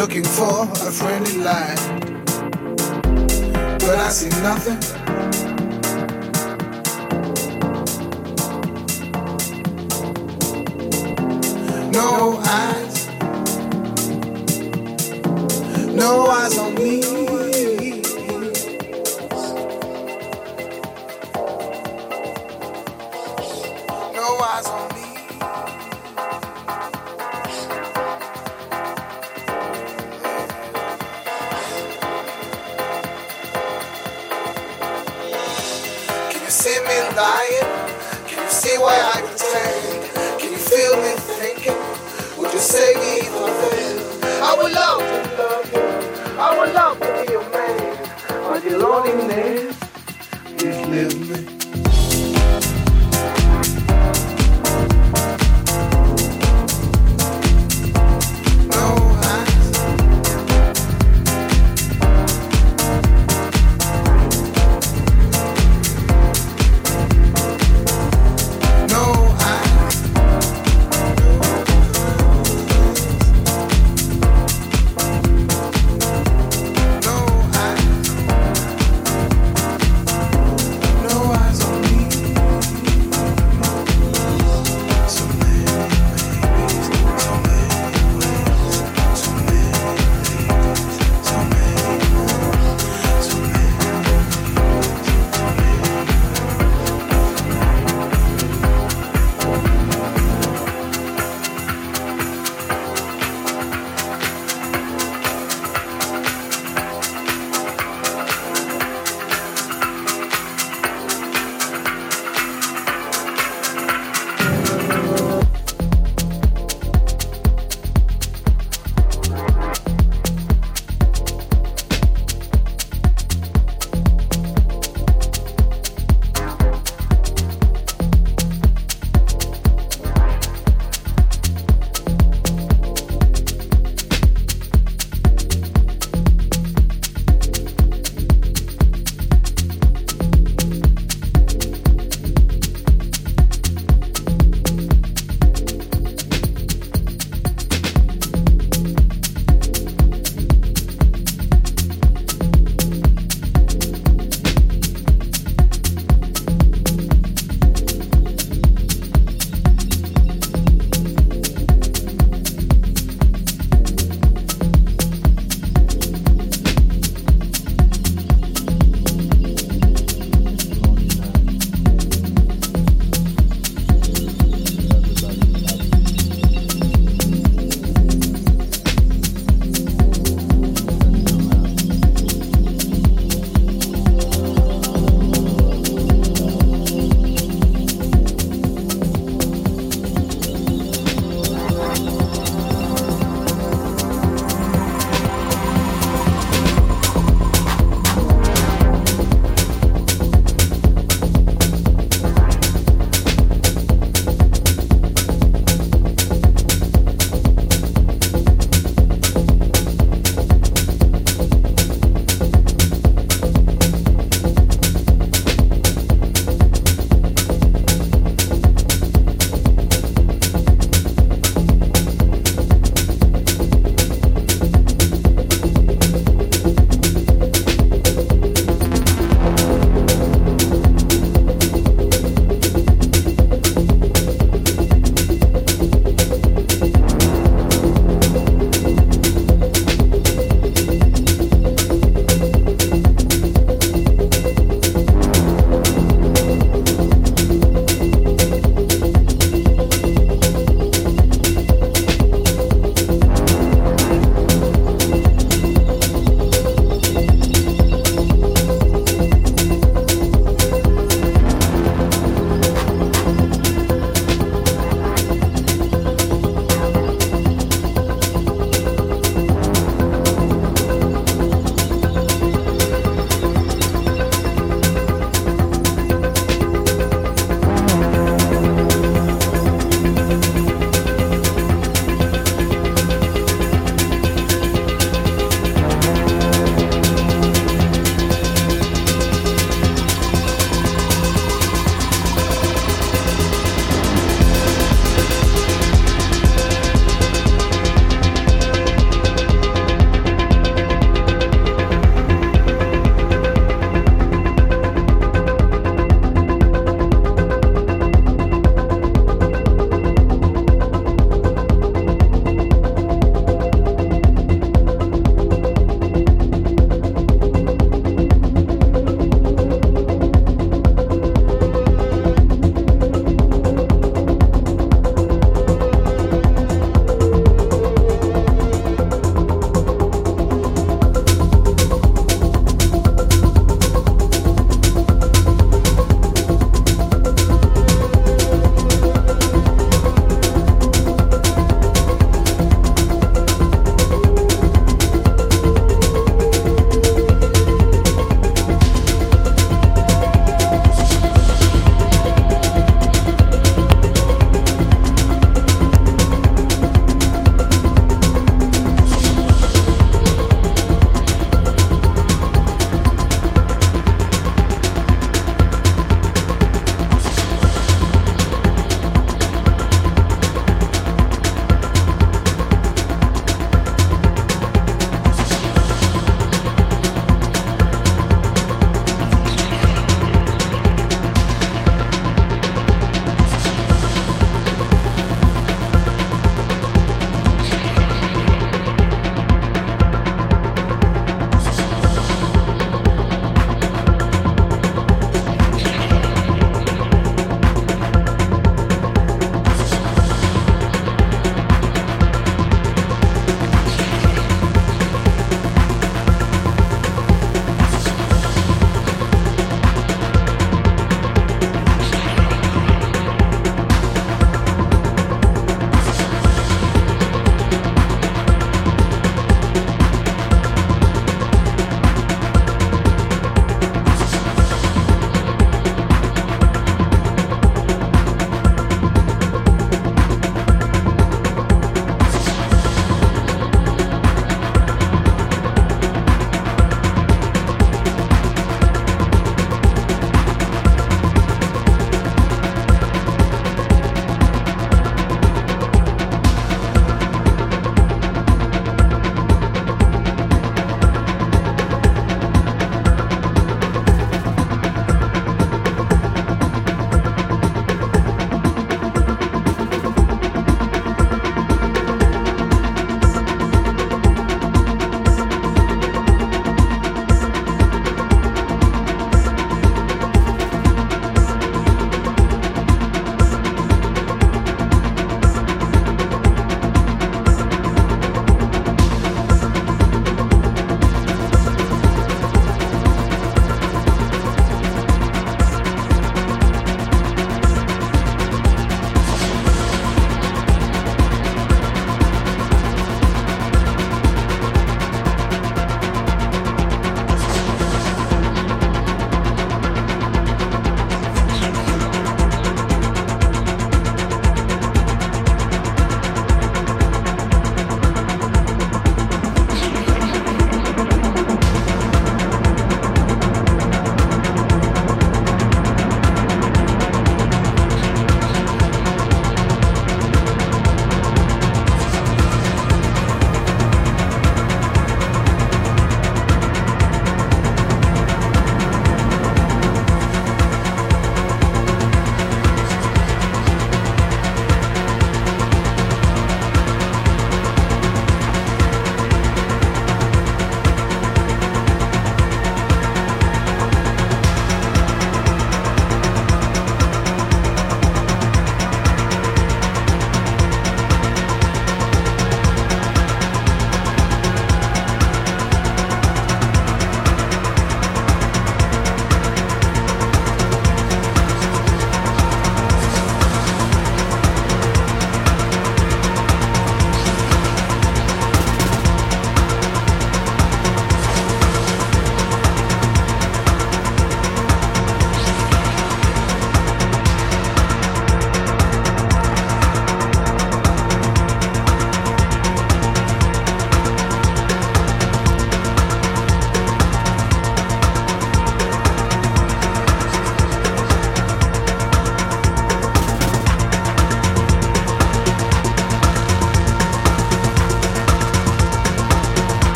looking for a friendly light. But I see nothing. No eyes. No eyes on me.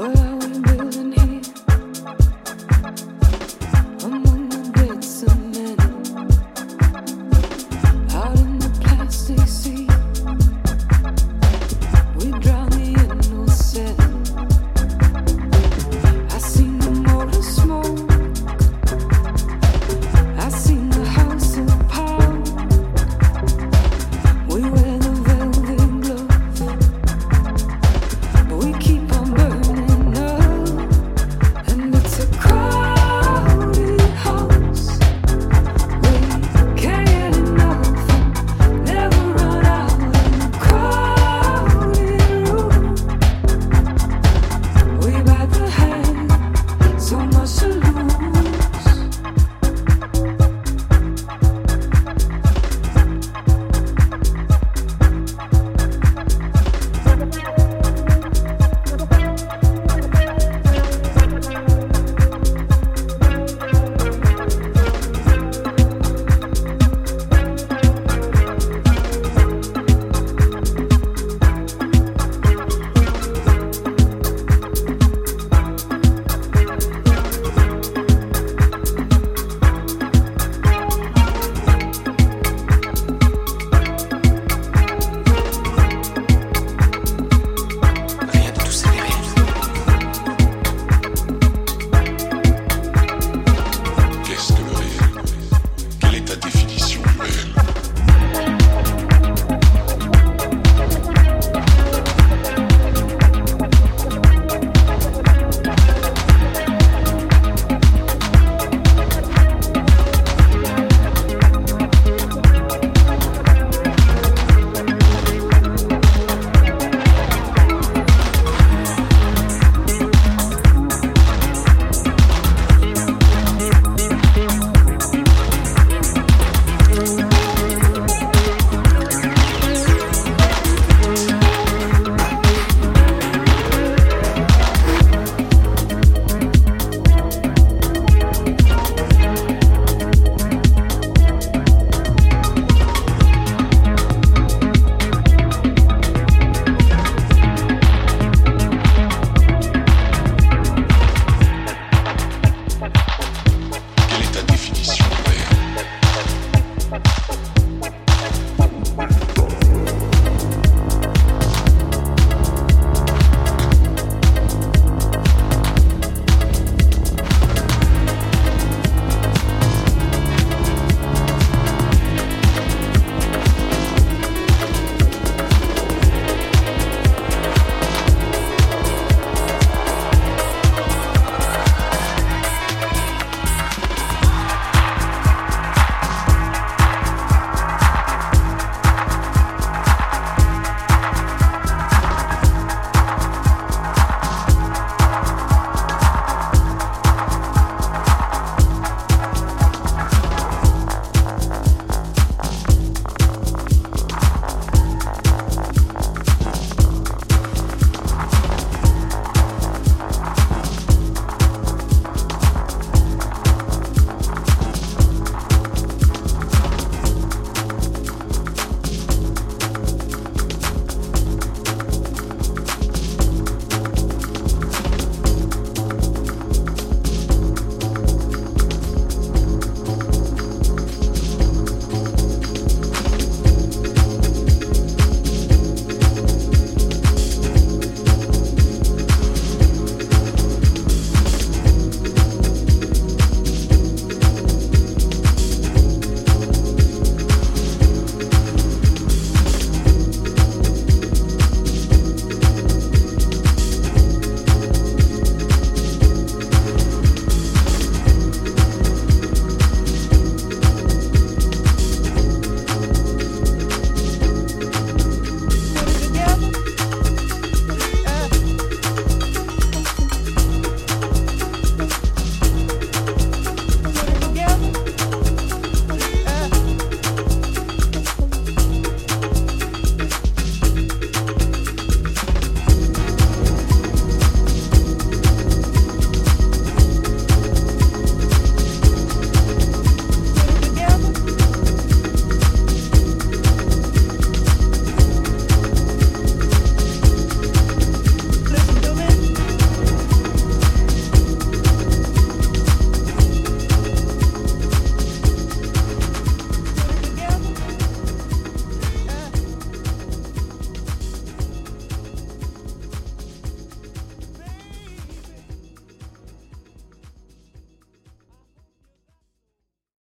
Oh.